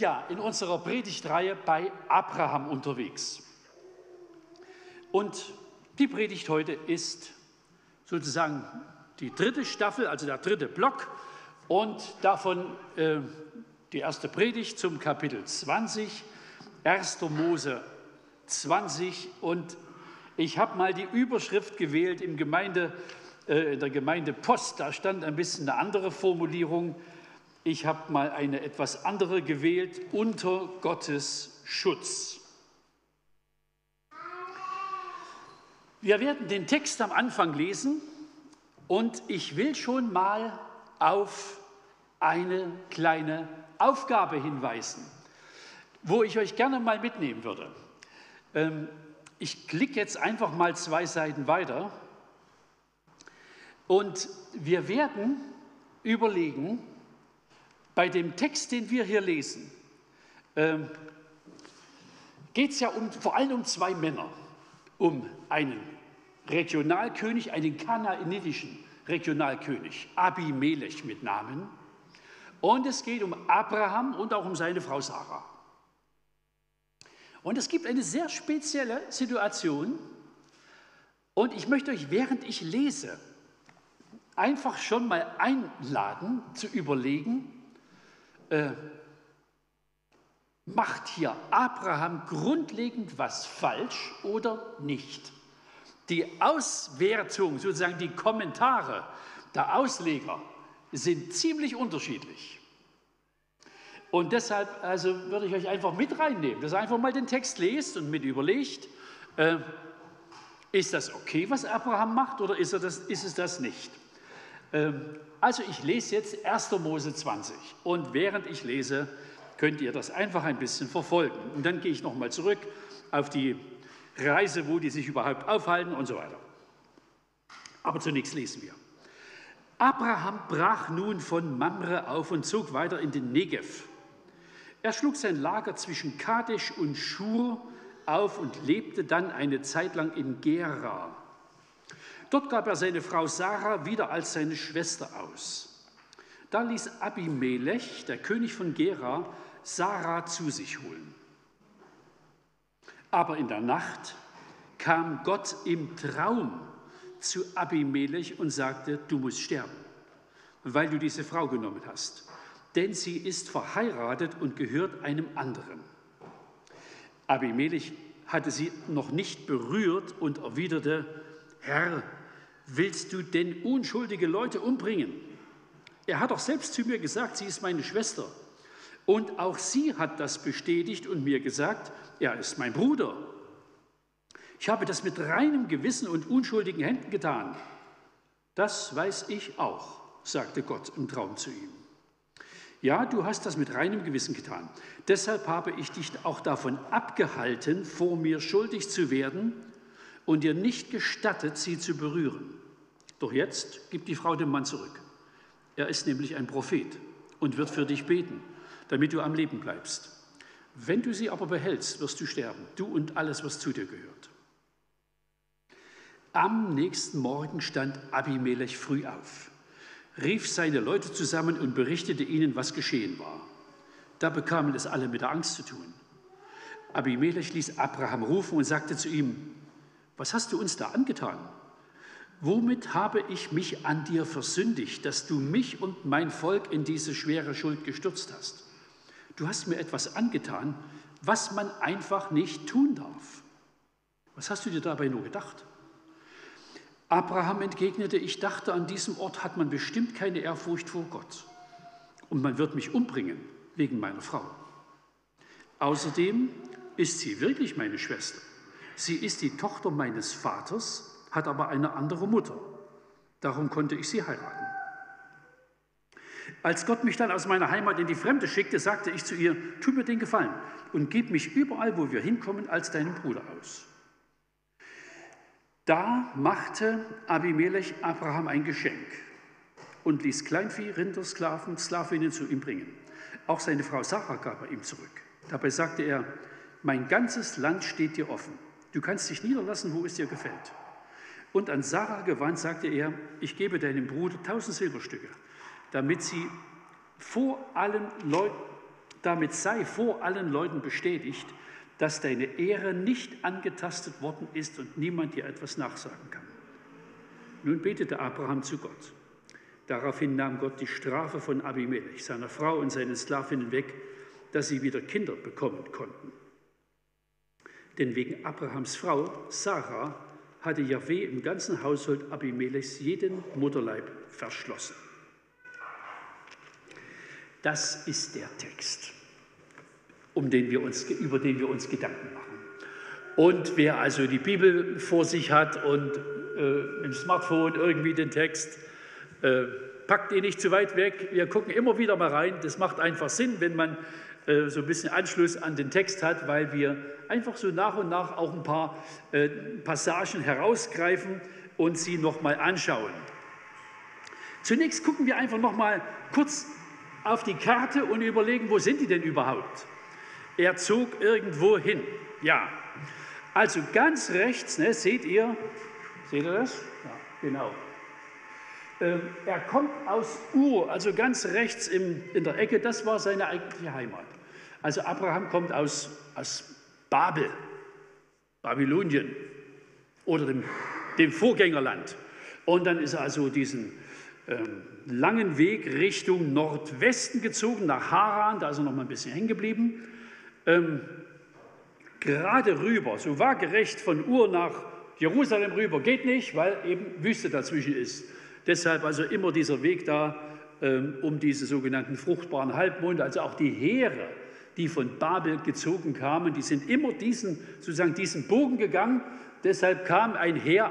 ja in unserer Predigtreihe bei Abraham unterwegs. Und die Predigt heute ist sozusagen die dritte Staffel, also der dritte Block und davon äh, die erste Predigt zum Kapitel 20, 1. Mose 20 und ich habe mal die Überschrift gewählt im Gemeinde, äh, in der Gemeinde Post, da stand ein bisschen eine andere Formulierung. Ich habe mal eine etwas andere gewählt, unter Gottes Schutz. Wir werden den Text am Anfang lesen und ich will schon mal auf eine kleine Aufgabe hinweisen, wo ich euch gerne mal mitnehmen würde. Ähm, ich klicke jetzt einfach mal zwei Seiten weiter und wir werden überlegen, bei dem Text, den wir hier lesen, ähm, geht es ja um, vor allem um zwei Männer um einen Regionalkönig, einen kanaanitischen Regionalkönig, Abimelech mit Namen. Und es geht um Abraham und auch um seine Frau Sarah. Und es gibt eine sehr spezielle Situation. Und ich möchte euch, während ich lese, einfach schon mal einladen zu überlegen, äh, macht hier Abraham grundlegend was falsch oder nicht? Die Auswertung, sozusagen die Kommentare der Ausleger sind ziemlich unterschiedlich. Und deshalb also würde ich euch einfach mit reinnehmen, dass ihr einfach mal den Text lest und mit überlegt, äh, ist das okay, was Abraham macht oder ist, das, ist es das nicht? Ähm, also ich lese jetzt 1. Mose 20 und während ich lese, könnt ihr das einfach ein bisschen verfolgen. Und dann gehe ich nochmal zurück auf die Reise, wo die sich überhaupt aufhalten und so weiter. Aber zunächst lesen wir. Abraham brach nun von Mamre auf und zog weiter in den Negev. Er schlug sein Lager zwischen Kadesh und Schur auf und lebte dann eine Zeit lang in Gera. Dort gab er seine Frau Sarah wieder als seine Schwester aus. Da ließ Abimelech, der König von Gera, Sarah zu sich holen. Aber in der Nacht kam Gott im Traum zu Abimelech und sagte, du musst sterben, weil du diese Frau genommen hast, denn sie ist verheiratet und gehört einem anderen. Abimelech hatte sie noch nicht berührt und erwiderte, Herr, willst du denn unschuldige Leute umbringen? Er hat doch selbst zu mir gesagt, sie ist meine Schwester. Und auch sie hat das bestätigt und mir gesagt, er ist mein Bruder. Ich habe das mit reinem Gewissen und unschuldigen Händen getan. Das weiß ich auch, sagte Gott im Traum zu ihm. Ja, du hast das mit reinem Gewissen getan. Deshalb habe ich dich auch davon abgehalten, vor mir schuldig zu werden und dir nicht gestattet, sie zu berühren. Doch jetzt gib die Frau dem Mann zurück. Er ist nämlich ein Prophet und wird für dich beten damit du am Leben bleibst. Wenn du sie aber behältst, wirst du sterben, du und alles, was zu dir gehört. Am nächsten Morgen stand Abimelech früh auf, rief seine Leute zusammen und berichtete ihnen, was geschehen war. Da bekamen es alle mit der Angst zu tun. Abimelech ließ Abraham rufen und sagte zu ihm, was hast du uns da angetan? Womit habe ich mich an dir versündigt, dass du mich und mein Volk in diese schwere Schuld gestürzt hast? du hast mir etwas angetan, was man einfach nicht tun darf. Was hast du dir dabei nur gedacht? Abraham entgegnete, ich dachte, an diesem Ort hat man bestimmt keine Ehrfurcht vor Gott und man wird mich umbringen wegen meiner Frau. Außerdem ist sie wirklich meine Schwester. Sie ist die Tochter meines Vaters, hat aber eine andere Mutter. Darum konnte ich sie heiraten. Als Gott mich dann aus meiner Heimat in die Fremde schickte, sagte ich zu ihr, tu mir den Gefallen und gib mich überall, wo wir hinkommen, als deinen Bruder aus. Da machte Abimelech Abraham ein Geschenk und ließ Kleinvieh, Rinder, Sklaven, Sklavinnen zu ihm bringen. Auch seine Frau Sarah gab er ihm zurück. Dabei sagte er, mein ganzes Land steht dir offen. Du kannst dich niederlassen, wo es dir gefällt. Und an Sarah gewandt sagte er, ich gebe deinem Bruder tausend Silberstücke damit sie vor allen Leuten Damit sei vor allen Leuten bestätigt, dass deine Ehre nicht angetastet worden ist und niemand dir etwas nachsagen kann. Nun betete Abraham zu Gott. Daraufhin nahm Gott die Strafe von Abimelech, seiner Frau und seinen Sklavinnen weg, dass sie wieder Kinder bekommen konnten. Denn wegen Abrahams Frau Sarah hatte Jahweh im ganzen Haushalt Abimelechs jeden Mutterleib verschlossen. Das ist der Text, um den wir uns, über den wir uns Gedanken machen. Und wer also die Bibel vor sich hat und äh, im Smartphone irgendwie den Text, äh, packt ihn nicht zu weit weg. Wir gucken immer wieder mal rein. Das macht einfach Sinn, wenn man äh, so ein bisschen Anschluss an den Text hat, weil wir einfach so nach und nach auch ein paar äh, Passagen herausgreifen und sie nochmal anschauen. Zunächst gucken wir einfach nochmal kurz auf die Karte und überlegen, wo sind die denn überhaupt? Er zog irgendwo hin. Ja, also ganz rechts, ne, seht ihr, seht ihr das? Ja, genau. Ähm, er kommt aus Ur, also ganz rechts im, in der Ecke, das war seine eigentliche Heimat. Also Abraham kommt aus, aus Babel, Babylonien oder dem, dem Vorgängerland. Und dann ist er also diesen ähm, langen Weg Richtung Nordwesten gezogen, nach Haran, da ist er noch mal ein bisschen hängen geblieben. Ähm, gerade rüber, so waagerecht von Ur nach Jerusalem rüber, geht nicht, weil eben Wüste dazwischen ist. Deshalb also immer dieser Weg da ähm, um diese sogenannten fruchtbaren Halbmonde, also auch die Heere, die von Babel gezogen kamen, die sind immer diesen, sozusagen diesen Bogen gegangen. Deshalb kam ein Heer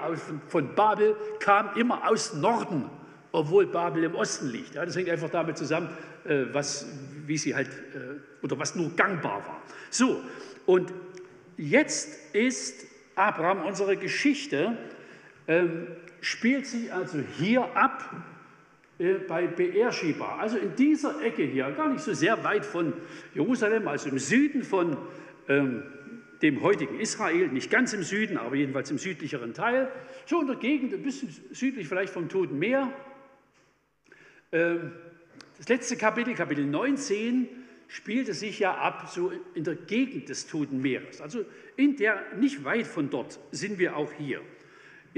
von Babel, kam immer aus Norden obwohl Babel im Osten liegt. Ja, das hängt einfach damit zusammen, äh, was, wie sie halt, äh, oder was nur gangbar war. So, und jetzt ist Abraham, unsere Geschichte, ähm, spielt sich also hier ab bei Beersheba, also in dieser Ecke hier, gar nicht so sehr weit von Jerusalem, also im Süden von ähm, dem heutigen Israel, nicht ganz im Süden, aber jedenfalls im südlicheren Teil, so in der Gegend, ein bisschen südlich vielleicht vom Toten Meer, ähm, das letzte Kapitel, Kapitel 19, spielte sich ja ab so in der Gegend des Toten Meeres. Also in der, nicht weit von dort sind wir auch hier.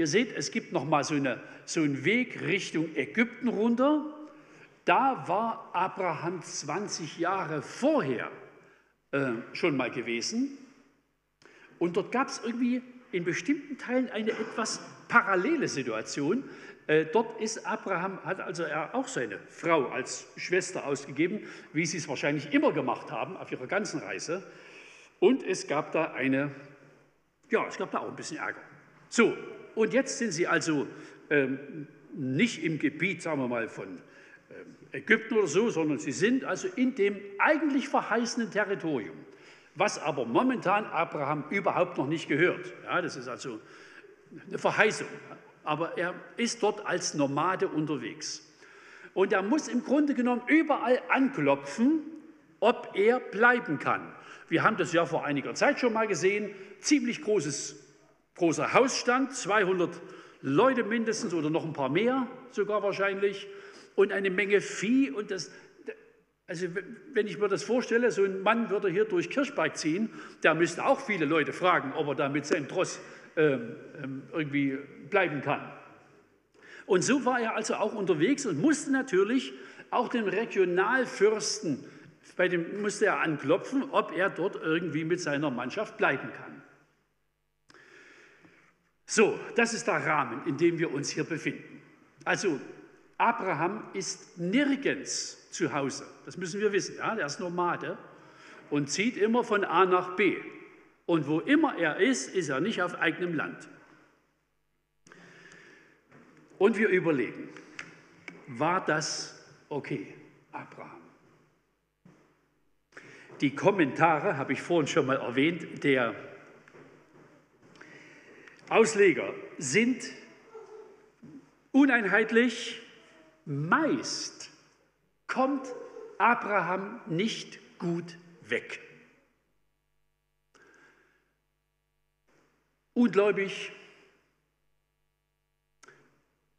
Ihr seht, es gibt noch mal so, eine, so einen Weg Richtung Ägypten runter. Da war Abraham 20 Jahre vorher äh, schon mal gewesen. Und dort gab es irgendwie in bestimmten Teilen eine etwas parallele Situation. Äh, dort ist Abraham, hat also er auch seine Frau als Schwester ausgegeben, wie sie es wahrscheinlich immer gemacht haben auf ihrer ganzen Reise. Und es gab da eine, ja, es gab da auch ein bisschen Ärger. So, und jetzt sind sie also ähm, nicht im Gebiet, sagen wir mal, von ähm, Ägypten oder so, sondern sie sind also in dem eigentlich verheißenen Territorium, was aber momentan Abraham überhaupt noch nicht gehört. Ja, das ist also eine Verheißung aber er ist dort als Nomade unterwegs. Und er muss im Grunde genommen überall anklopfen, ob er bleiben kann. Wir haben das ja vor einiger Zeit schon mal gesehen. Ziemlich großes, großer Hausstand, 200 Leute mindestens oder noch ein paar mehr sogar wahrscheinlich und eine Menge Vieh. Und das, also wenn ich mir das vorstelle, so ein Mann würde hier durch Kirchberg ziehen, der müsste auch viele Leute fragen, ob er da mit seinem Tross ähm, ähm, irgendwie bleiben kann. Und so war er also auch unterwegs und musste natürlich auch den Regionalfürsten, bei dem musste er anklopfen, ob er dort irgendwie mit seiner Mannschaft bleiben kann. So, das ist der Rahmen, in dem wir uns hier befinden. Also Abraham ist nirgends zu Hause. Das müssen wir wissen. Ja? Der ist Nomade und zieht immer von A nach B. Und wo immer er ist, ist er nicht auf eigenem Land. Und wir überlegen, war das okay, Abraham? Die Kommentare, habe ich vorhin schon mal erwähnt, der Ausleger sind uneinheitlich. Meist kommt Abraham nicht gut weg. Ungläubig,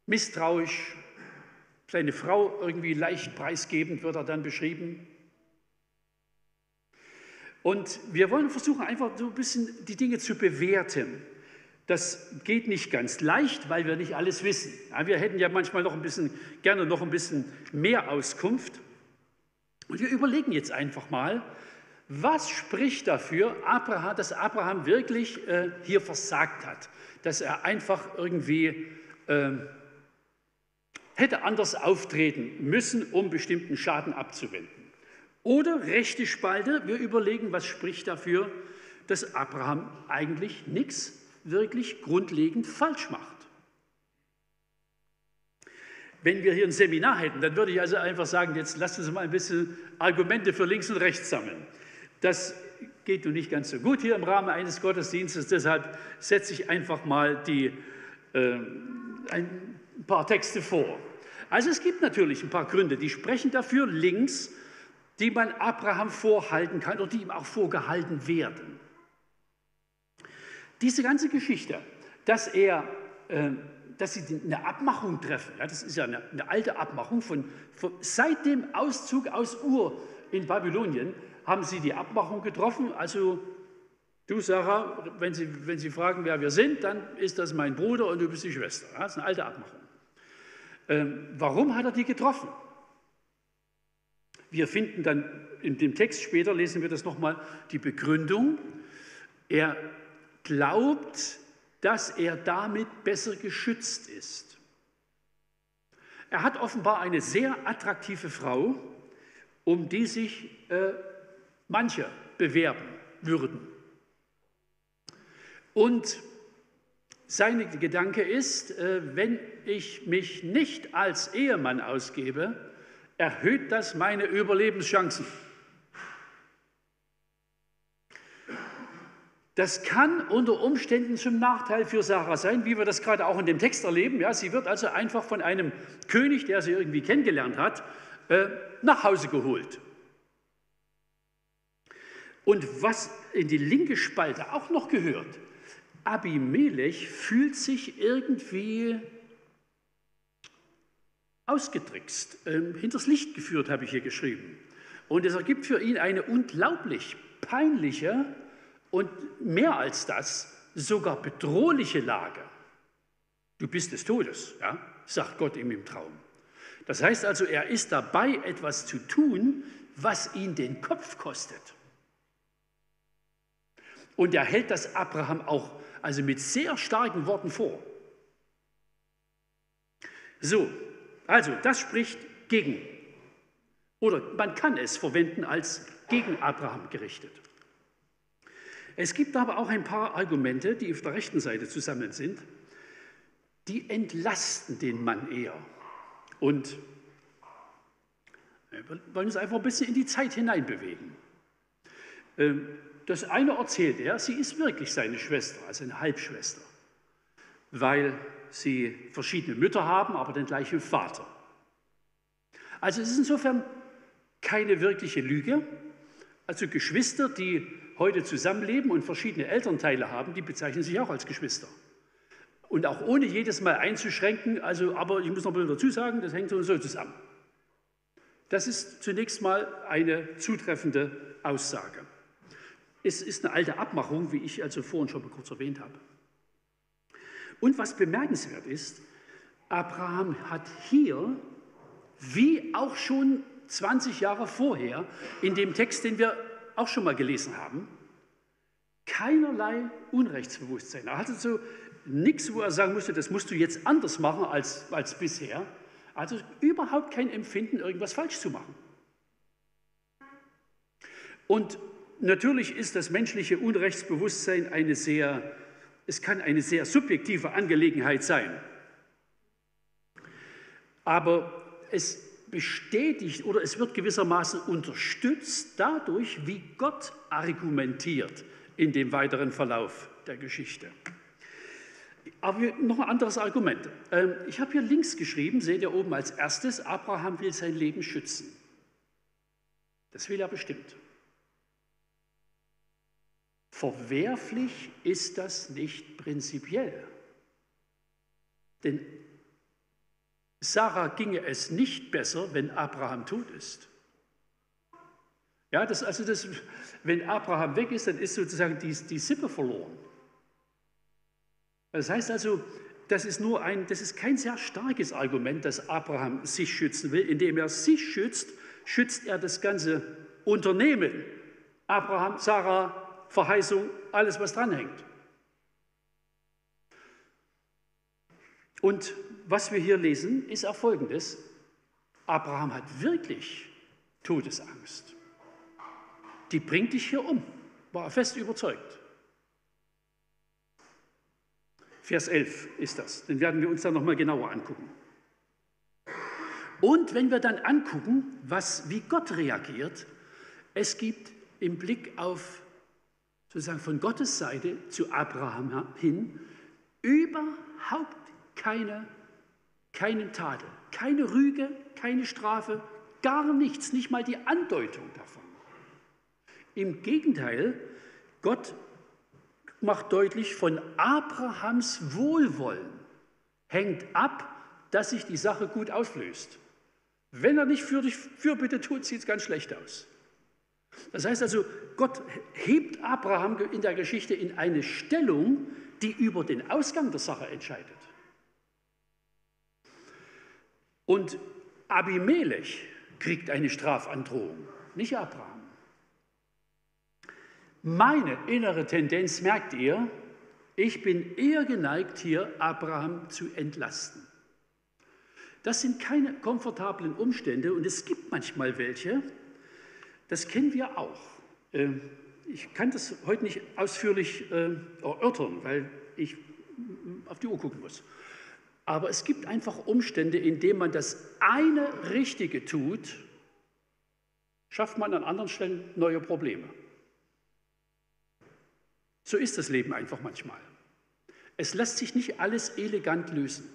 misstrauisch, seine Frau irgendwie leicht preisgebend wird er dann beschrieben. Und wir wollen versuchen, einfach so ein bisschen die Dinge zu bewerten. Das geht nicht ganz leicht, weil wir nicht alles wissen. Ja, wir hätten ja manchmal noch ein bisschen, gerne noch ein bisschen mehr Auskunft. Und wir überlegen jetzt einfach mal, was spricht dafür, Abraham, dass Abraham wirklich äh, hier versagt hat, dass er einfach irgendwie äh, hätte anders auftreten müssen, um bestimmten Schaden abzuwenden. Oder rechte Spalte, wir überlegen, was spricht dafür, dass Abraham eigentlich nichts wirklich grundlegend falsch macht. Wenn wir hier ein Seminar hätten, dann würde ich also einfach sagen, jetzt lasst uns mal ein bisschen Argumente für links und rechts sammeln. Das geht nun nicht ganz so gut hier im Rahmen eines Gottesdienstes, deshalb setze ich einfach mal die, äh, ein paar Texte vor. Also es gibt natürlich ein paar Gründe, die sprechen dafür links, die man Abraham vorhalten kann oder die ihm auch vorgehalten werden. Diese ganze Geschichte, dass er, äh, dass sie eine Abmachung treffen, ja, das ist ja eine, eine alte Abmachung von, von, seit dem Auszug aus Ur in Babylonien haben sie die Abmachung getroffen. Also du Sarah, wenn sie, wenn sie fragen, wer wir sind, dann ist das mein Bruder und du bist die Schwester. Ja, das ist eine alte Abmachung. Ähm, warum hat er die getroffen? Wir finden dann in dem Text später, lesen wir das nochmal, die Begründung. Er glaubt, dass er damit besser geschützt ist. Er hat offenbar eine sehr attraktive Frau, um die sich äh, manche bewerben würden. Und sein Gedanke ist, äh, wenn ich mich nicht als Ehemann ausgebe, erhöht das meine Überlebenschancen. Das kann unter Umständen zum Nachteil für Sarah sein, wie wir das gerade auch in dem Text erleben. Ja, sie wird also einfach von einem König, der sie irgendwie kennengelernt hat, äh, nach Hause geholt. Und was in die linke Spalte auch noch gehört, Abimelech fühlt sich irgendwie ausgetrickst, äh, hinters Licht geführt, habe ich hier geschrieben. Und es ergibt für ihn eine unglaublich peinliche und mehr als das, sogar bedrohliche Lage. Du bist des Todes, ja? sagt Gott ihm im Traum. Das heißt also, er ist dabei, etwas zu tun, was ihn den Kopf kostet. Und er hält das Abraham auch also mit sehr starken Worten vor. So, also das spricht gegen. Oder man kann es verwenden als gegen Abraham gerichtet. Es gibt aber auch ein paar Argumente, die auf der rechten Seite zusammen sind, die entlasten den Mann eher. Und wir wollen uns einfach ein bisschen in die Zeit hineinbewegen. Ähm, das eine erzählt er, sie ist wirklich seine Schwester, also eine Halbschwester, weil sie verschiedene Mütter haben, aber den gleichen Vater. Also es ist insofern keine wirkliche Lüge. Also Geschwister, die heute zusammenleben und verschiedene Elternteile haben, die bezeichnen sich auch als Geschwister. Und auch ohne jedes Mal einzuschränken, also, aber ich muss noch mal dazu sagen, das hängt so und so zusammen. Das ist zunächst mal eine zutreffende Aussage. Es ist eine alte Abmachung, wie ich also vorhin schon mal kurz erwähnt habe. Und was bemerkenswert ist, Abraham hat hier, wie auch schon 20 Jahre vorher, in dem Text, den wir auch schon mal gelesen haben, keinerlei Unrechtsbewusstsein. Er hatte so nichts, wo er sagen musste, das musst du jetzt anders machen als, als bisher. Also überhaupt kein Empfinden, irgendwas falsch zu machen. Und Natürlich ist das menschliche Unrechtsbewusstsein eine sehr, es kann eine sehr subjektive Angelegenheit sein. Aber es bestätigt oder es wird gewissermaßen unterstützt dadurch, wie Gott argumentiert in dem weiteren Verlauf der Geschichte. Aber noch ein anderes Argument. Ähm, ich habe hier links geschrieben, seht ihr oben als erstes, Abraham will sein Leben schützen. Das will er bestimmt. Verwerflich ist das nicht prinzipiell. Denn Sarah ginge es nicht besser, wenn Abraham tot ist. Ja, das, also das, wenn Abraham weg ist, dann ist sozusagen die, die Sippe verloren. Das heißt also, das ist nur ein, das ist kein sehr starkes Argument, dass Abraham sich schützen will. Indem er sich schützt, schützt er das ganze Unternehmen. Abraham, Sarah, Verheißung, alles, was dranhängt. Und was wir hier lesen, ist auch folgendes. Abraham hat wirklich Todesangst. Die bringt dich hier um, war er fest überzeugt. Vers 11 ist das. Den werden wir uns dann nochmal genauer angucken. Und wenn wir dann angucken, was, wie Gott reagiert, es gibt im Blick auf sozusagen von Gottes Seite zu Abraham hin überhaupt keine, keinen Tadel, keine Rüge, keine Strafe, gar nichts, nicht mal die Andeutung davon. Im Gegenteil, Gott macht deutlich, von Abrahams Wohlwollen hängt ab, dass sich die Sache gut auflöst. Wenn er nicht für dich Fürbitte tut, sieht es ganz schlecht aus. Das heißt also, Gott hebt Abraham in der Geschichte in eine Stellung, die über den Ausgang der Sache entscheidet. Und Abimelech kriegt eine Strafandrohung, nicht Abraham. Meine innere Tendenz, merkt ihr, ich bin eher geneigt, hier Abraham zu entlasten. Das sind keine komfortablen Umstände und es gibt manchmal welche, das kennen wir auch. Ähm, ich kann das heute nicht ausführlich äh, erörtern, weil ich auf die Uhr gucken muss. Aber es gibt einfach Umstände, in denen man das eine Richtige tut, schafft man an anderen Stellen neue Probleme. So ist das Leben einfach manchmal. Es lässt sich nicht alles elegant lösen.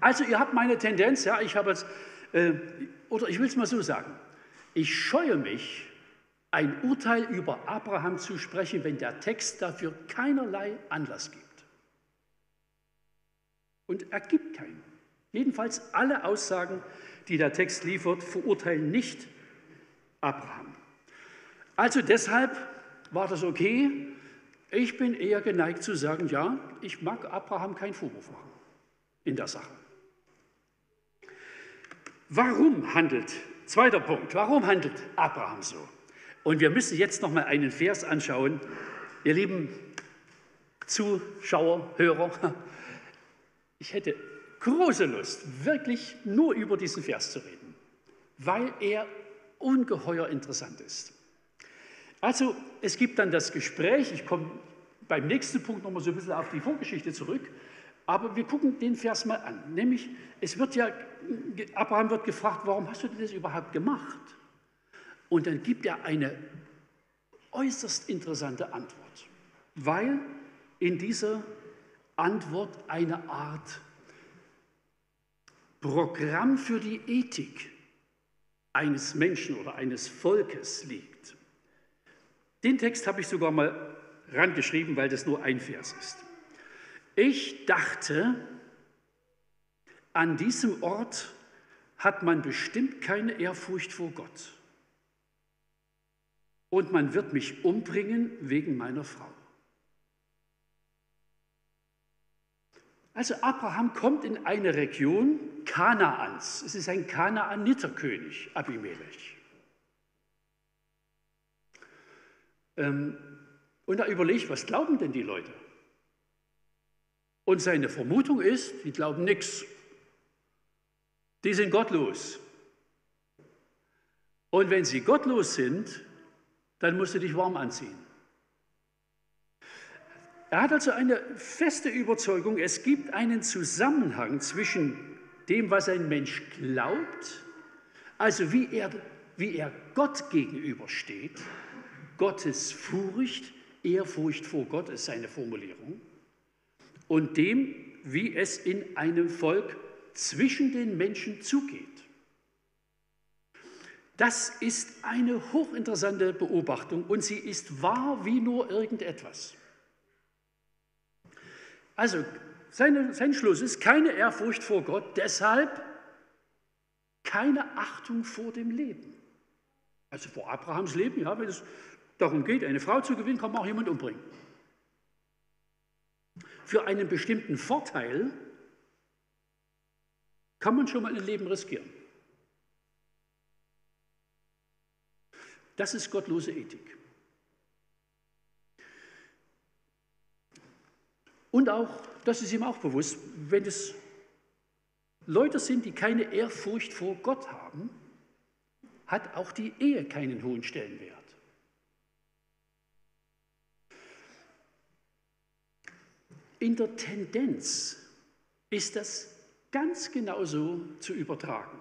Also ihr habt meine Tendenz, ja, ich habe es, äh, oder ich will es mal so sagen, ich scheue mich, ein Urteil über Abraham zu sprechen, wenn der Text dafür keinerlei Anlass gibt. Und er gibt keinen. Jedenfalls alle Aussagen, die der Text liefert, verurteilen nicht Abraham. Also deshalb war das okay. Ich bin eher geneigt zu sagen, ja, ich mag Abraham keinen Vorwurf machen in der Sache. Warum handelt, zweiter Punkt, warum handelt Abraham so? Und wir müssen jetzt noch mal einen Vers anschauen. Ihr lieben Zuschauer, Hörer, ich hätte große Lust, wirklich nur über diesen Vers zu reden, weil er ungeheuer interessant ist. Also es gibt dann das Gespräch, ich komme beim nächsten Punkt nochmal so ein bisschen auf die Vorgeschichte zurück, aber wir gucken den Vers mal an. Nämlich, es wird ja, Abraham wird gefragt, warum hast du das überhaupt gemacht? Und dann gibt er eine äußerst interessante Antwort, weil in dieser Antwort eine Art Programm für die Ethik eines Menschen oder eines Volkes liegt. Den Text habe ich sogar mal rangeschrieben, weil das nur ein Vers ist. Ich dachte, an diesem Ort hat man bestimmt keine Ehrfurcht vor Gott. Und man wird mich umbringen wegen meiner Frau. Also Abraham kommt in eine Region Kanaans. Es ist ein Kanaaniterkönig, Abimelech. Ähm, und er überlegt, was glauben denn die Leute? Und seine Vermutung ist, die glauben nichts. Die sind gottlos. Und wenn sie gottlos sind, dann musst du dich warm anziehen. Er hat also eine feste Überzeugung, es gibt einen Zusammenhang zwischen dem, was ein Mensch glaubt, also wie er, wie er Gott gegenübersteht, Gottes Furcht, Ehrfurcht vor Gott ist seine Formulierung, und dem, wie es in einem Volk zwischen den Menschen zugeht. Das ist eine hochinteressante Beobachtung und sie ist wahr wie nur irgendetwas. Also seine, sein Schluss ist keine Ehrfurcht vor Gott, deshalb keine Achtung vor dem Leben. Also vor Abrahams Leben, ja, wenn es darum geht, eine Frau zu gewinnen, kann man auch jemand umbringen. Für einen bestimmten Vorteil kann man schon mal ein Leben riskieren. Das ist gottlose Ethik. Und auch, das ist ihm auch bewusst, wenn es Leute sind, die keine Ehrfurcht vor Gott haben, hat auch die Ehe keinen hohen Stellenwert. In der Tendenz ist das ganz genauso zu übertragen.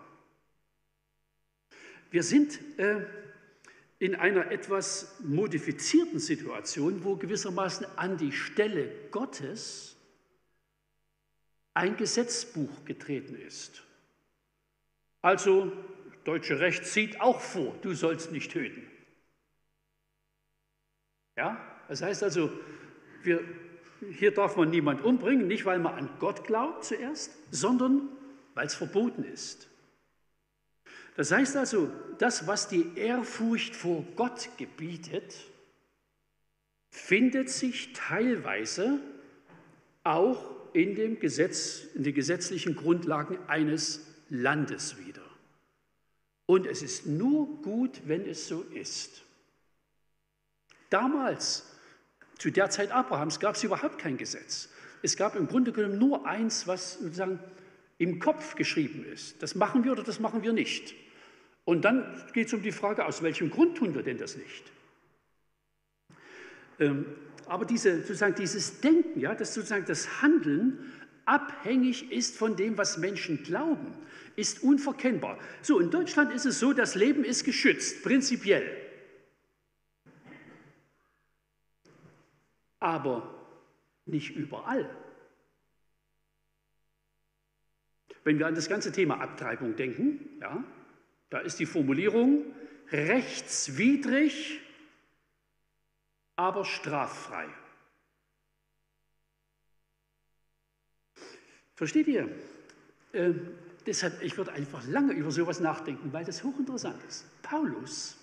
Wir sind äh, in einer etwas modifizierten Situation, wo gewissermaßen an die Stelle Gottes ein Gesetzbuch getreten ist. Also, deutsche Recht sieht auch vor, du sollst nicht töten. Ja, das heißt also, wir, hier darf man niemand umbringen, nicht weil man an Gott glaubt zuerst, sondern weil es verboten ist. Das heißt also, das, was die Ehrfurcht vor Gott gebietet, findet sich teilweise auch in, dem Gesetz, in den gesetzlichen Grundlagen eines Landes wieder. Und es ist nur gut, wenn es so ist. Damals, zu der Zeit Abrahams, gab es überhaupt kein Gesetz. Es gab im Grunde genommen nur eins, was sozusagen im Kopf geschrieben ist. Das machen wir oder das machen wir nicht. Und dann geht es um die Frage, aus welchem Grund tun wir denn das nicht? Ähm, aber diese, sozusagen dieses Denken, ja, dass sozusagen das Handeln abhängig ist von dem, was Menschen glauben, ist unverkennbar. So, in Deutschland ist es so, das Leben ist geschützt, prinzipiell. Aber nicht überall. Wenn wir an das ganze Thema Abtreibung denken, ja, da ist die Formulierung rechtswidrig, aber straffrei. Versteht ihr? Äh, deshalb, ich würde einfach lange über sowas nachdenken, weil das hochinteressant ist. Paulus,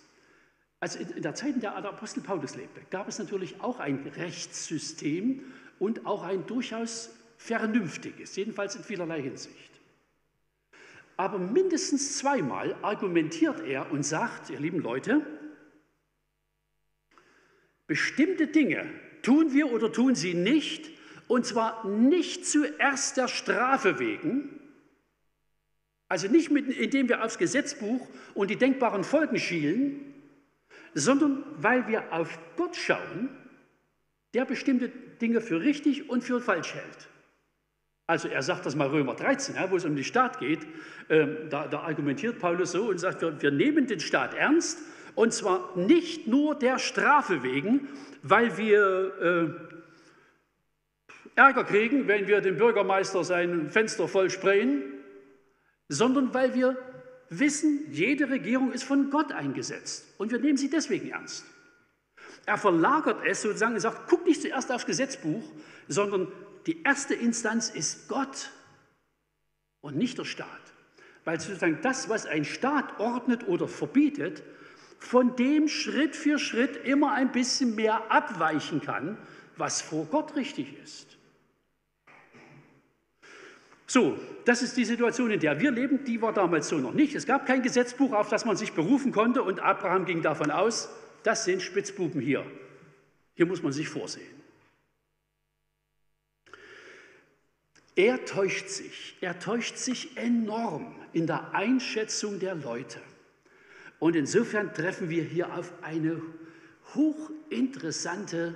also in der Zeit, in der der Apostel Paulus lebte, gab es natürlich auch ein Rechtssystem und auch ein durchaus vernünftiges, jedenfalls in vielerlei Hinsicht. Aber mindestens zweimal argumentiert er und sagt, ihr lieben Leute, bestimmte Dinge tun wir oder tun sie nicht, und zwar nicht zuerst der Strafe wegen, also nicht mit, indem wir aufs Gesetzbuch und die denkbaren Folgen schielen, sondern weil wir auf Gott schauen, der bestimmte Dinge für richtig und für falsch hält. Also er sagt das mal Römer 13, ja, wo es um den Staat geht, ähm, da, da, argumentiert Paulus so und sagt, wir, wir nehmen den Staat ernst und zwar nicht nur der Strafe wegen, weil wir äh, Ärger kriegen, wenn wir dem Bürgermeister sein Fenster voll sprayen, sondern weil wir wissen, jede Regierung ist von Gott eingesetzt und wir nehmen sie deswegen ernst. Er verlagert es sozusagen und sagt, guck nicht zuerst aufs Gesetzbuch, sondern die erste Instanz ist Gott und nicht der Staat. Weil sozusagen das, was ein Staat ordnet oder verbietet, von dem Schritt für Schritt immer ein bisschen mehr abweichen kann, was vor Gott richtig ist. So, das ist die Situation, in der wir leben. Die war damals so noch nicht. Es gab kein Gesetzbuch, auf das man sich berufen konnte und Abraham ging davon aus, das sind Spitzbuben hier. Hier muss man sich vorsehen. Er täuscht sich, er täuscht sich enorm in der Einschätzung der Leute. Und insofern treffen wir hier auf eine hochinteressante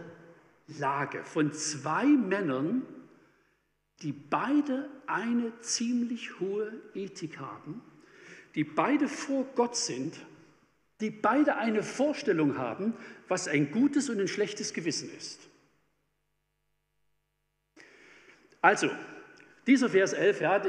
Lage von zwei Männern, die beide eine ziemlich hohe Ethik haben, die beide vor Gott sind, die beide eine Vorstellung haben, was ein gutes und ein schlechtes Gewissen ist. Also, dieser Vers 11, ja,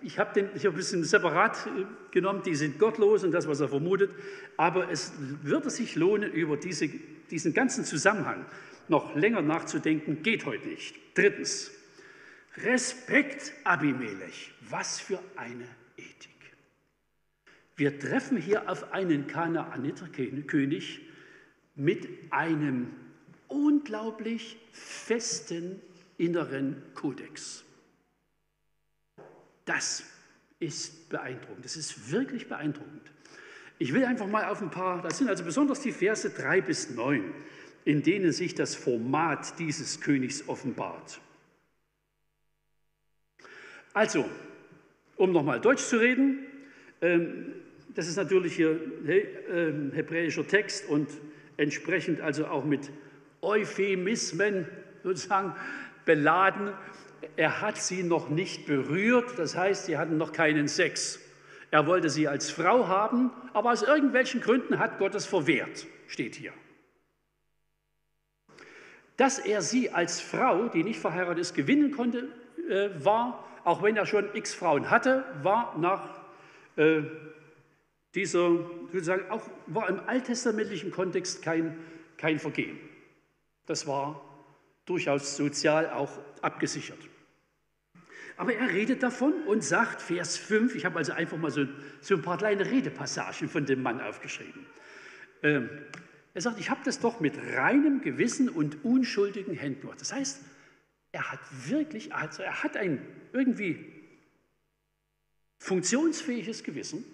ich habe den hab ein bisschen separat äh, genommen, die sind gottlos und das, was er vermutet, aber es würde sich lohnen, über diese, diesen ganzen Zusammenhang noch länger nachzudenken, geht heute nicht. Drittens, Respekt Abimelech, was für eine Ethik. Wir treffen hier auf einen Kanaaniterkönig mit einem unglaublich festen inneren Kodex. Das ist beeindruckend. Das ist wirklich beeindruckend. Ich will einfach mal auf ein paar, das sind also besonders die Verse 3 bis 9, in denen sich das Format dieses Königs offenbart. Also, um nochmal Deutsch zu reden, ähm, das ist natürlich hier ähm, hebräischer Text und entsprechend also auch mit Euphemismen sozusagen beladen. Er hat sie noch nicht berührt, das heißt, sie hatten noch keinen Sex. Er wollte sie als Frau haben, aber aus irgendwelchen Gründen hat Gott es verwehrt, steht hier. Dass er sie als Frau, die nicht verheiratet ist, gewinnen konnte, äh, war, auch wenn er schon x Frauen hatte, war nach äh, dieser, sozusagen auch war im alttestamentlichen Kontext kein, kein Vergehen. Das war durchaus sozial auch abgesichert. Aber er redet davon und sagt, Vers 5, ich habe also einfach mal so, so ein paar kleine Redepassagen von dem Mann aufgeschrieben. Ähm, er sagt, ich habe das doch mit reinem Gewissen und unschuldigen Händen gemacht. Das heißt, er hat wirklich, also er hat ein irgendwie funktionsfähiges Gewissen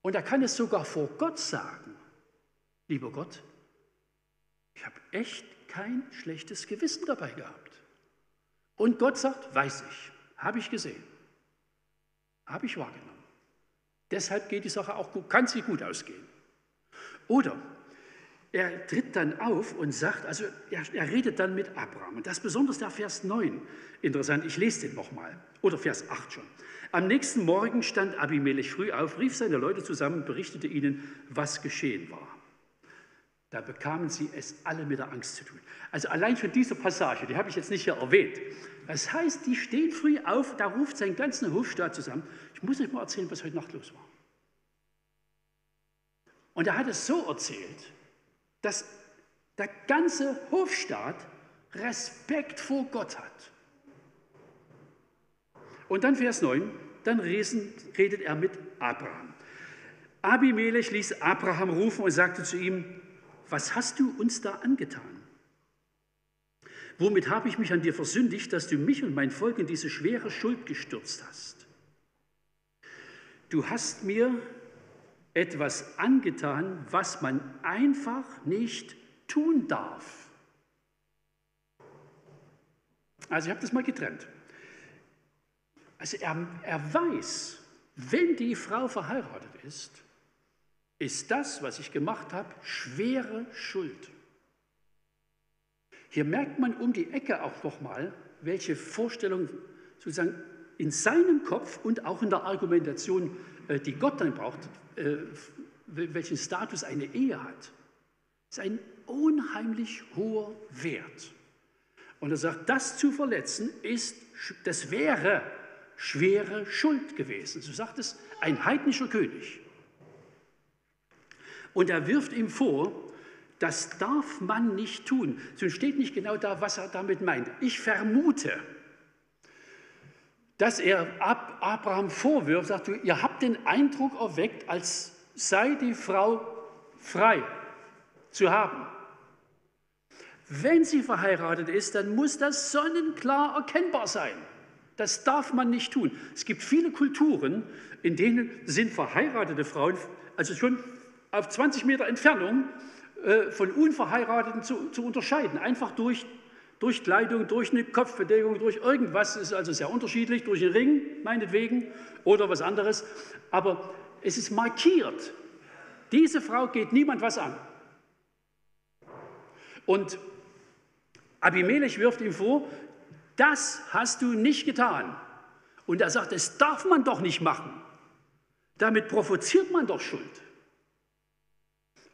und er kann es sogar vor Gott sagen. Lieber Gott, ich habe echt kein schlechtes Gewissen dabei gehabt. Und Gott sagt, weiß ich, habe ich gesehen, habe ich wahrgenommen. Deshalb geht die Sache auch gut, kann sie gut ausgehen. Oder er tritt dann auf und sagt, also er, er, redet dann mit Abraham. Und das ist besonders der Vers 9 interessant. Ich lese den nochmal. Oder Vers 8 schon. Am nächsten Morgen stand Abimelech früh auf, rief seine Leute zusammen, berichtete ihnen, was geschehen war. Da bekamen sie es alle mit der Angst zu tun. Also allein schon diese Passage, die habe ich jetzt nicht hier erwähnt. Das heißt, die stehen früh auf, da ruft sein ganzen Hofstaat zusammen. Ich muss euch mal erzählen, was heute Nacht los war. Und er hat es so erzählt, dass der ganze Hofstaat Respekt vor Gott hat. Und dann Vers 9, dann redet er mit Abraham. Abimelech ließ Abraham rufen und sagte zu ihm, was hast du uns da angetan? Womit habe ich mich an dir versündigt, dass du mich und mein Volk in diese schwere Schuld gestürzt hast? Du hast mir etwas angetan, was man einfach nicht tun darf. Also ich habe das mal getrennt. Also er, er weiß, wenn die Frau verheiratet ist, ist das, was ich gemacht habe, schwere Schuld. Hier merkt man um die Ecke auch nochmal, welche Vorstellung sozusagen in seinem Kopf und auch in der Argumentation, äh, die Gott dann braucht, äh, welchen Status eine Ehe hat. Das ist ein unheimlich hoher Wert. Und er sagt, das zu verletzen ist, das wäre schwere Schuld gewesen. So sagt es ein heidnischer König. Und er wirft ihm vor, das darf man nicht tun. So steht nicht genau da, was er damit meint. Ich vermute, dass er Abraham vorwirft, sagt, ihr habt den Eindruck erweckt, als sei die Frau frei zu haben. Wenn sie verheiratet ist, dann muss das sonnenklar erkennbar sein. Das darf man nicht tun. Es gibt viele Kulturen, in denen sind verheiratete Frauen, also schon auf 20 Meter Entfernung äh, von Unverheirateten zu, zu unterscheiden. Einfach durch, durch Kleidung, durch eine Kopfbedeckung, durch irgendwas. Das ist also sehr unterschiedlich, durch einen Ring meinetwegen oder was anderes. Aber es ist markiert. Diese Frau geht niemand was an. Und Abimelech wirft ihm vor, das hast du nicht getan. Und er sagt, das darf man doch nicht machen. Damit provoziert man doch Schuld.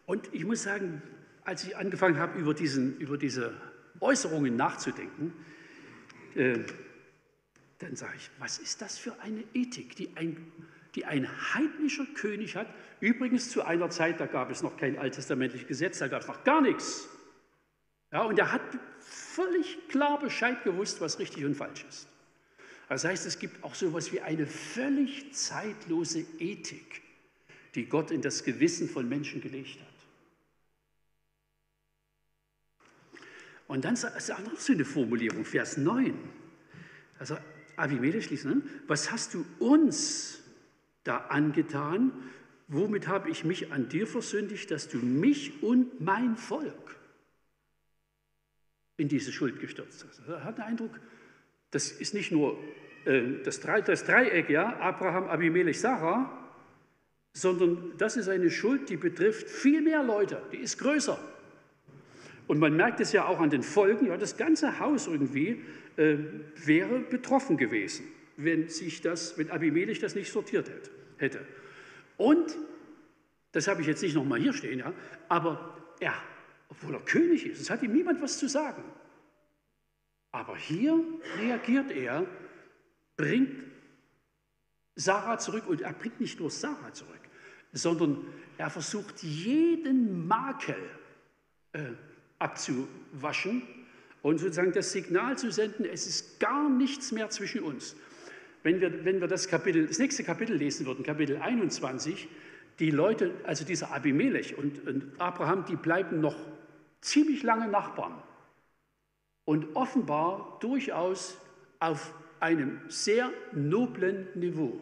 Und ich muss sagen, als ich angefangen habe, über, diesen, über diese Äußerungen nachzudenken, äh, dann sage ich, was ist das für eine Ethik, die ein, die ein heidnischer König hat? Übrigens zu einer Zeit, da gab es noch kein alttestamentliches Gesetz, da gab es noch gar nichts. Ja, und er hat völlig klar Bescheid gewusst, was richtig und falsch ist. Das heißt, es gibt auch so etwas wie eine völlig zeitlose Ethik, die Gott in das Gewissen von Menschen gelegt hat. Und dann ist noch so eine Formulierung, Vers 9. Also Abimelech liest, ne? was hast du uns da angetan? Womit habe ich mich an dir versündigt, dass du mich und mein Volk in diese Schuld gestürzt hast? Er hat den Eindruck, das ist nicht nur äh, das, Dreieck, ja, Abraham, Abimelech, Sarah, sondern das ist eine Schuld, die betrifft viel mehr Leute, die ist größer. Und man merkt es ja auch an den Folgen, ja, das ganze Haus irgendwie äh, wäre betroffen gewesen, wenn sich das, wenn Abimelech das nicht sortiert hätte. Und, das habe ich jetzt nicht nochmal hier stehen, ja, aber er, obwohl er König ist, es hat ihm niemand was zu sagen. Aber hier reagiert er, bringt Sarah zurück und er bringt nicht nur Sarah zurück, sondern er versucht jeden Makel äh, abzuwaschen und sozusagen das Signal zu senden, es ist gar nichts mehr zwischen uns. Wenn wir, wenn wir das, Kapitel, das nächste Kapitel lesen würden, Kapitel 21, die Leute, also dieser Abimelech und, und Abraham, die bleiben noch ziemlich lange Nachbarn und offenbar durchaus auf einem sehr noblen Niveau.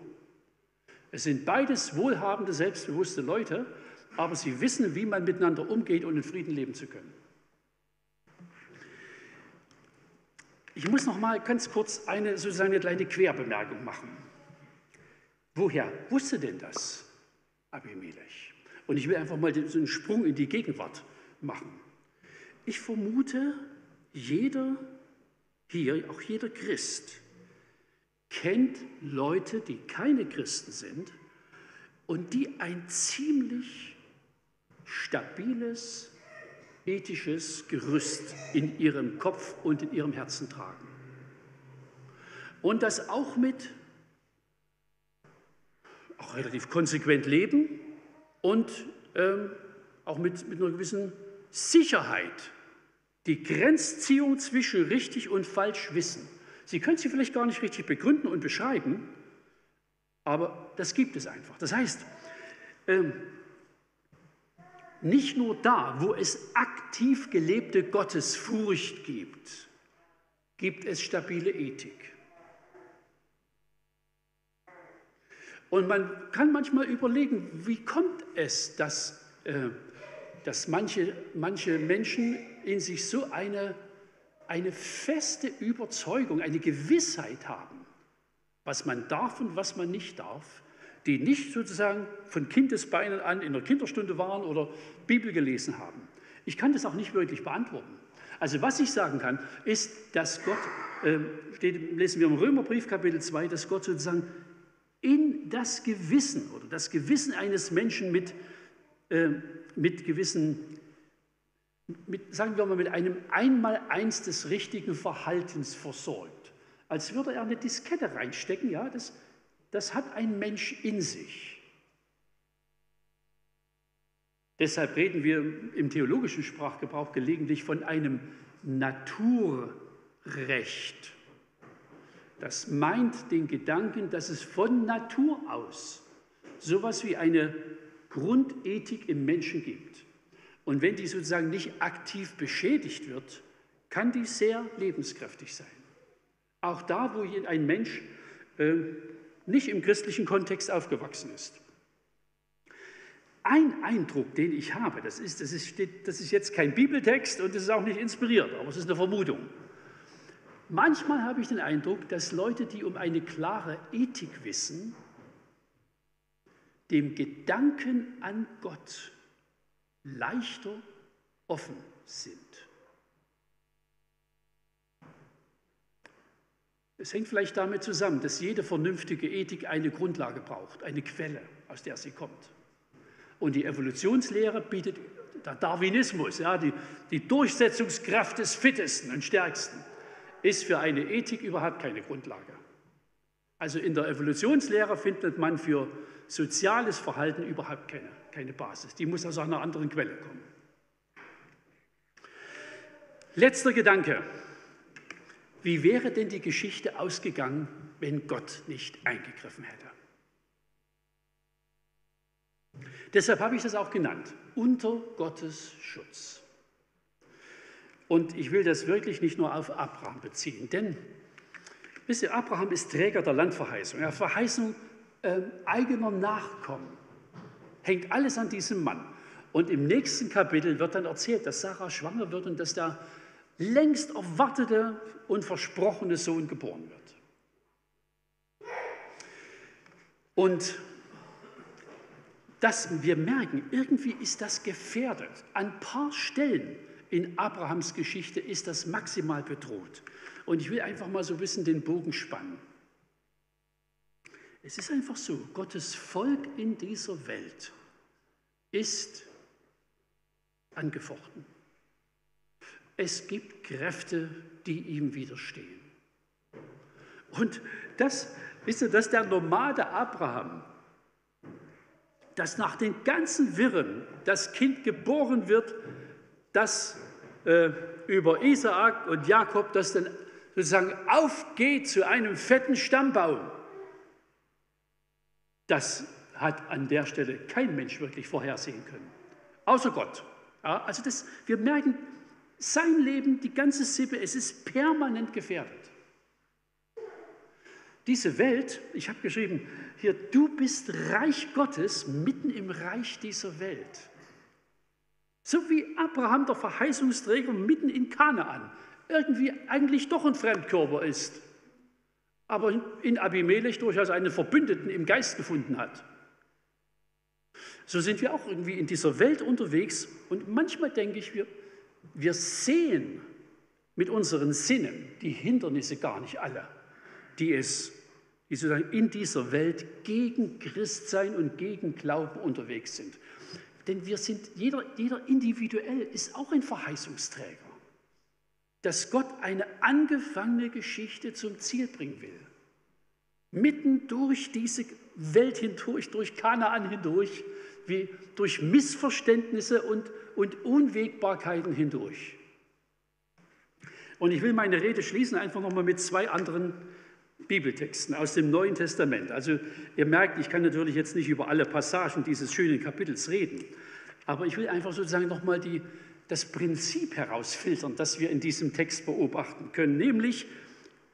Es sind beides wohlhabende, selbstbewusste Leute, aber sie wissen, wie man miteinander umgeht und in Frieden leben zu können. Ich muss noch mal ganz kurz eine sozusagen eine kleine Querbemerkung machen. Woher wusste denn das Abimelech? Und ich will einfach mal so einen Sprung in die Gegenwart machen. Ich vermute, jeder hier, auch jeder Christ, kennt Leute, die keine Christen sind und die ein ziemlich stabiles, ethisches Gerüst in ihrem Kopf und in ihrem Herzen tragen. Und das auch mit, auch relativ konsequent leben und ähm, auch mit, mit einer gewissen Sicherheit die Grenzziehung zwischen richtig und falsch wissen. Sie können sie vielleicht gar nicht richtig begründen und beschreiben, aber das gibt es einfach. Das heißt, ähm, nicht nur da, wo es aktiv gelebte Gottesfurcht gibt, gibt es stabile Ethik. Und man kann manchmal überlegen, wie kommt es, dass, äh, dass manche, manche Menschen in sich so eine, eine feste Überzeugung, eine Gewissheit haben, was man darf und was man nicht darf, die nicht sozusagen von Kindesbeinen an in der Kinderstunde waren oder Bibel gelesen haben. Ich kann das auch nicht wirklich beantworten. Also was ich sagen kann, ist, dass Gott, äh, steht, lesen wir im Römerbrief Kapitel 2, dass Gott sozusagen in das Gewissen oder das Gewissen eines Menschen mit, äh, mit gewissen, mit, sagen wir mal, mit einem Einmaleins des richtigen Verhaltens versorgt. Als würde er eine Diskette reinstecken, ja, das, das hat ein Mensch in sich. Deshalb reden wir im theologischen Sprachgebrauch gelegentlich von einem Naturrecht. Das meint den Gedanken, dass es von Natur aus so etwas wie eine Grundethik im Menschen gibt. Und wenn die sozusagen nicht aktiv beschädigt wird, kann die sehr lebenskräftig sein. Auch da, wo ein Mensch äh, nicht im christlichen Kontext aufgewachsen ist. Ein Eindruck, den ich habe, das ist, das ist, das ist jetzt kein Bibeltext und es ist auch nicht inspiriert, aber es ist eine Vermutung. Manchmal habe ich den Eindruck, dass Leute, die um eine klare Ethik wissen, dem Gedanken an Gott leichter offen sind. Es hängt vielleicht damit zusammen, dass jede vernünftige Ethik eine Grundlage braucht, eine Quelle, aus der sie kommt. Und die Evolutionslehre bietet der Darwinismus, ja, die, die Durchsetzungskraft des Fittesten und Stärksten, ist für eine Ethik überhaupt keine Grundlage. Also in der Evolutionslehre findet man für soziales Verhalten überhaupt keine, keine Basis. Die muss aus einer anderen Quelle kommen. Letzter Gedanke. Wie wäre denn die Geschichte ausgegangen, wenn Gott nicht eingegriffen hätte. Deshalb habe ich das auch genannt, unter Gottes Schutz. Und ich will das wirklich nicht nur auf Abraham beziehen, denn wisst ihr, Abraham ist Träger der Landverheißung, ja, Verheißung äh, eigener Nachkommen. Hängt alles an diesem Mann. Und im nächsten Kapitel wird dann erzählt, dass Sarah schwanger wird und dass der längst erwartete und versprochene Sohn geboren wird. Und dass wir merken, irgendwie ist das gefährdet. An ein paar Stellen in Abrahams Geschichte ist das maximal bedroht. Und ich will einfach mal so ein bisschen den Bogen spannen. Es ist einfach so, Gottes Volk in dieser Welt ist angefochten. Es gibt Kräfte, die ihm widerstehen. Und das, wisst ihr, dass der Nomade Abraham, dass nach den ganzen Wirren das Kind geboren wird, das äh, über Isaak und Jakob, das dann sozusagen aufgeht zu einem fetten Stammbaum. Das hat an der Stelle kein Mensch wirklich vorhersehen können, außer Gott. Ja, also das, wir merken, sein Leben, die ganze Sippe, es ist permanent gefährdet. Diese Welt, ich habe geschrieben, hier, du bist Reich Gottes mitten im Reich dieser Welt. So wie Abraham, der Verheißungsträger, mitten in Kanaan, irgendwie eigentlich doch ein Fremdkörper ist, aber in Abimelech durchaus einen Verbündeten im Geist gefunden hat. So sind wir auch irgendwie in dieser Welt unterwegs und manchmal denke ich, wir, wir sehen mit unseren Sinnen die Hindernisse gar nicht alle, die es die sozusagen in dieser Welt gegen Christsein und gegen Glauben unterwegs sind. Denn wir sind, jeder, jeder individuell ist auch ein Verheißungsträger, dass Gott eine angefangene Geschichte zum Ziel bringen will. Mitten durch diese Welt hindurch, durch Kanaan hindurch, wie durch Missverständnisse und, und Unwägbarkeiten hindurch. Und ich will meine Rede schließen einfach nochmal mit zwei anderen Bibeltexten aus dem Neuen Testament. Also ihr merkt, ich kann natürlich jetzt nicht über alle Passagen dieses schönen Kapitels reden, aber ich will einfach sozusagen nochmal die, das Prinzip herausfiltern, das wir in diesem Text beobachten können, nämlich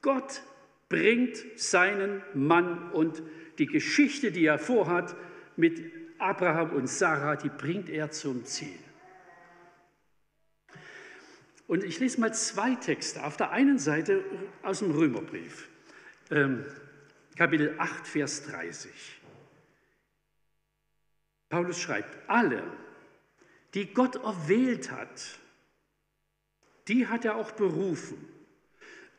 Gott bringt seinen Mann und die Geschichte, die er vorhat mit Abraham und Sarah, die bringt er zum Ziel. Und ich lese mal zwei Texte. Auf der einen Seite aus dem Römerbrief. Ähm, Kapitel 8, Vers 30. Paulus schreibt, alle, die Gott erwählt hat, die hat er auch berufen.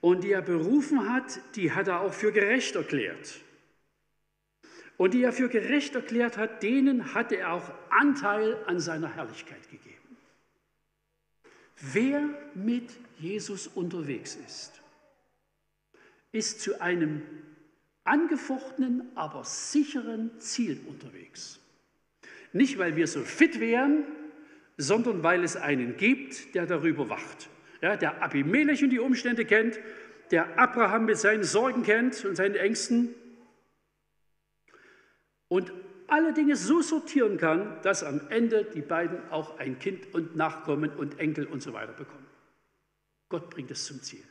Und die er berufen hat, die hat er auch für gerecht erklärt. Und die er für gerecht erklärt hat, denen hatte er auch Anteil an seiner Herrlichkeit gegeben. Wer mit Jesus unterwegs ist, ist zu einem angefochtenen, aber sicheren Ziel unterwegs. Nicht, weil wir so fit wären, sondern weil es einen gibt, der darüber wacht. Ja, der Abimelech und die Umstände kennt, der Abraham mit seinen Sorgen kennt und seinen Ängsten und alle Dinge so sortieren kann, dass am Ende die beiden auch ein Kind und Nachkommen und Enkel und so weiter bekommen. Gott bringt es zum Ziel.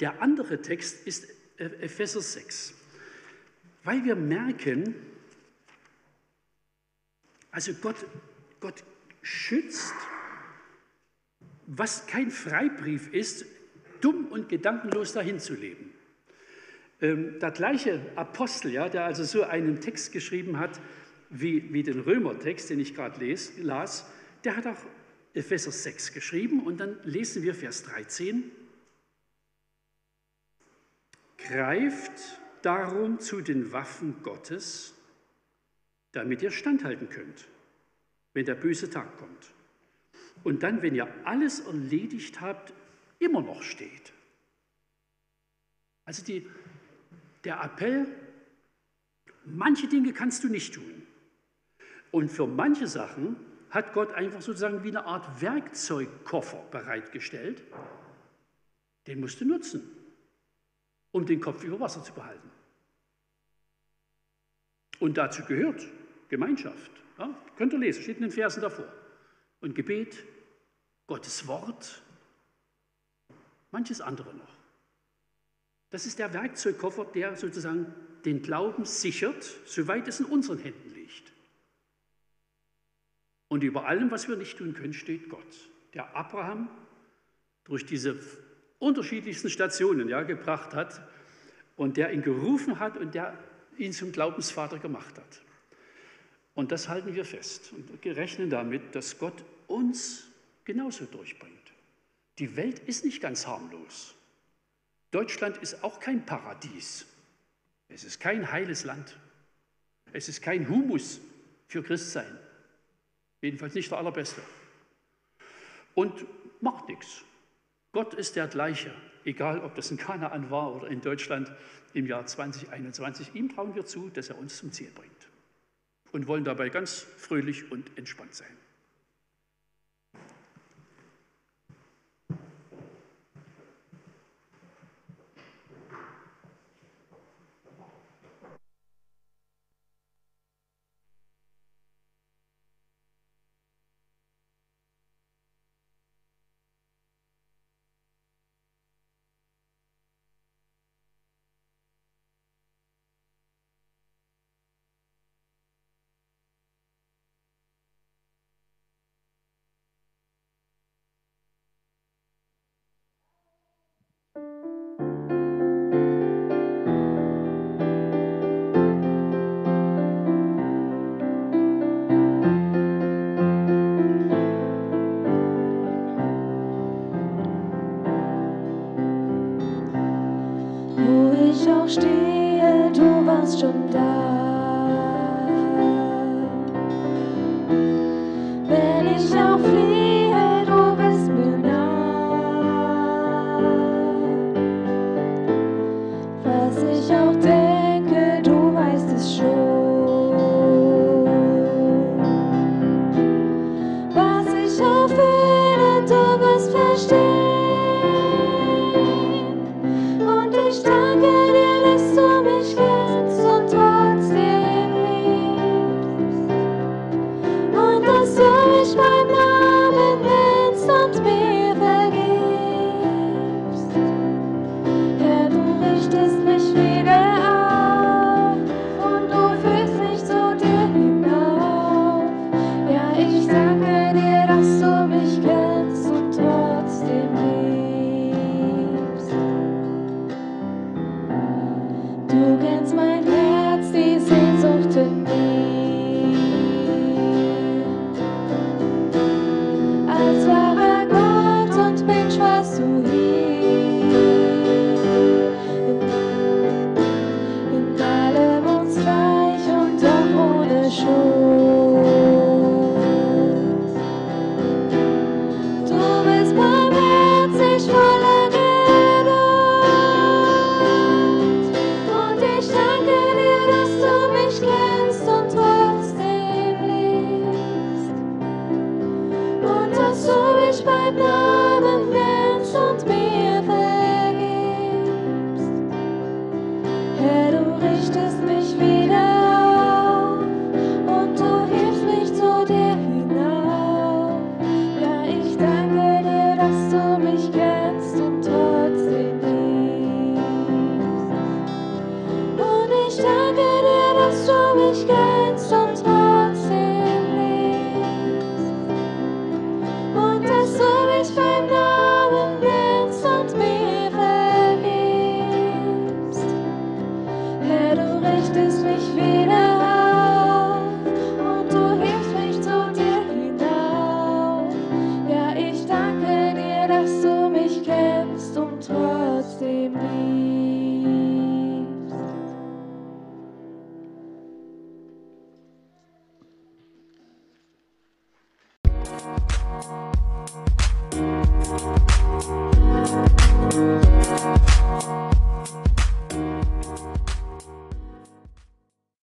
Der andere Text ist Epheser 6, weil wir merken, also Gott, Gott schützt, was kein Freibrief ist, dumm und gedankenlos dahin zu leben. Ähm, der gleiche Apostel, ja, der also so einen Text geschrieben hat wie, wie den Römertext, den ich gerade las, der hat auch Epheser 6 geschrieben und dann lesen wir Vers 13. Greift darum zu den Waffen Gottes, damit ihr standhalten könnt, wenn der böse Tag kommt. Und dann, wenn ihr alles erledigt habt, immer noch steht. Also die, der Appell, manche Dinge kannst du nicht tun. Und für manche Sachen hat Gott einfach sozusagen wie eine Art Werkzeugkoffer bereitgestellt. Den musst du nutzen. um den Kopf über Wasser zu behalten. Und dazu gehört Gemeinschaft. Ja, könnt ihr lesen, steht in den Versen davor. Und Gebet, Gottes Wort, manches andere noch. Das ist der Werkzeugkoffer, der sozusagen den Glauben sichert, soweit es in unseren Händen liegt. Und über allem, was wir nicht tun können, steht Gott, der Abraham durch diese unterschiedlichsten Stationen ja, gebracht hat und der ihn gerufen hat und der ihn zum Glaubensvater gemacht hat. Und das halten wir fest und rechnen damit, dass Gott uns genauso durchbringt. Die Welt ist nicht ganz harmlos. Deutschland ist auch kein Paradies. Es ist kein heiles Land. Es ist kein Humus für Christsein. Jedenfalls nicht der allerbeste. Und macht nichts. Gott ist der gleiche, egal ob das in Kanaan war oder in Deutschland im Jahr 2021. Ihm trauen wir zu, dass er uns zum Ziel bringt. Und wollen dabei ganz fröhlich und entspannt sein. Wo ich auch stehe, du warst schon da.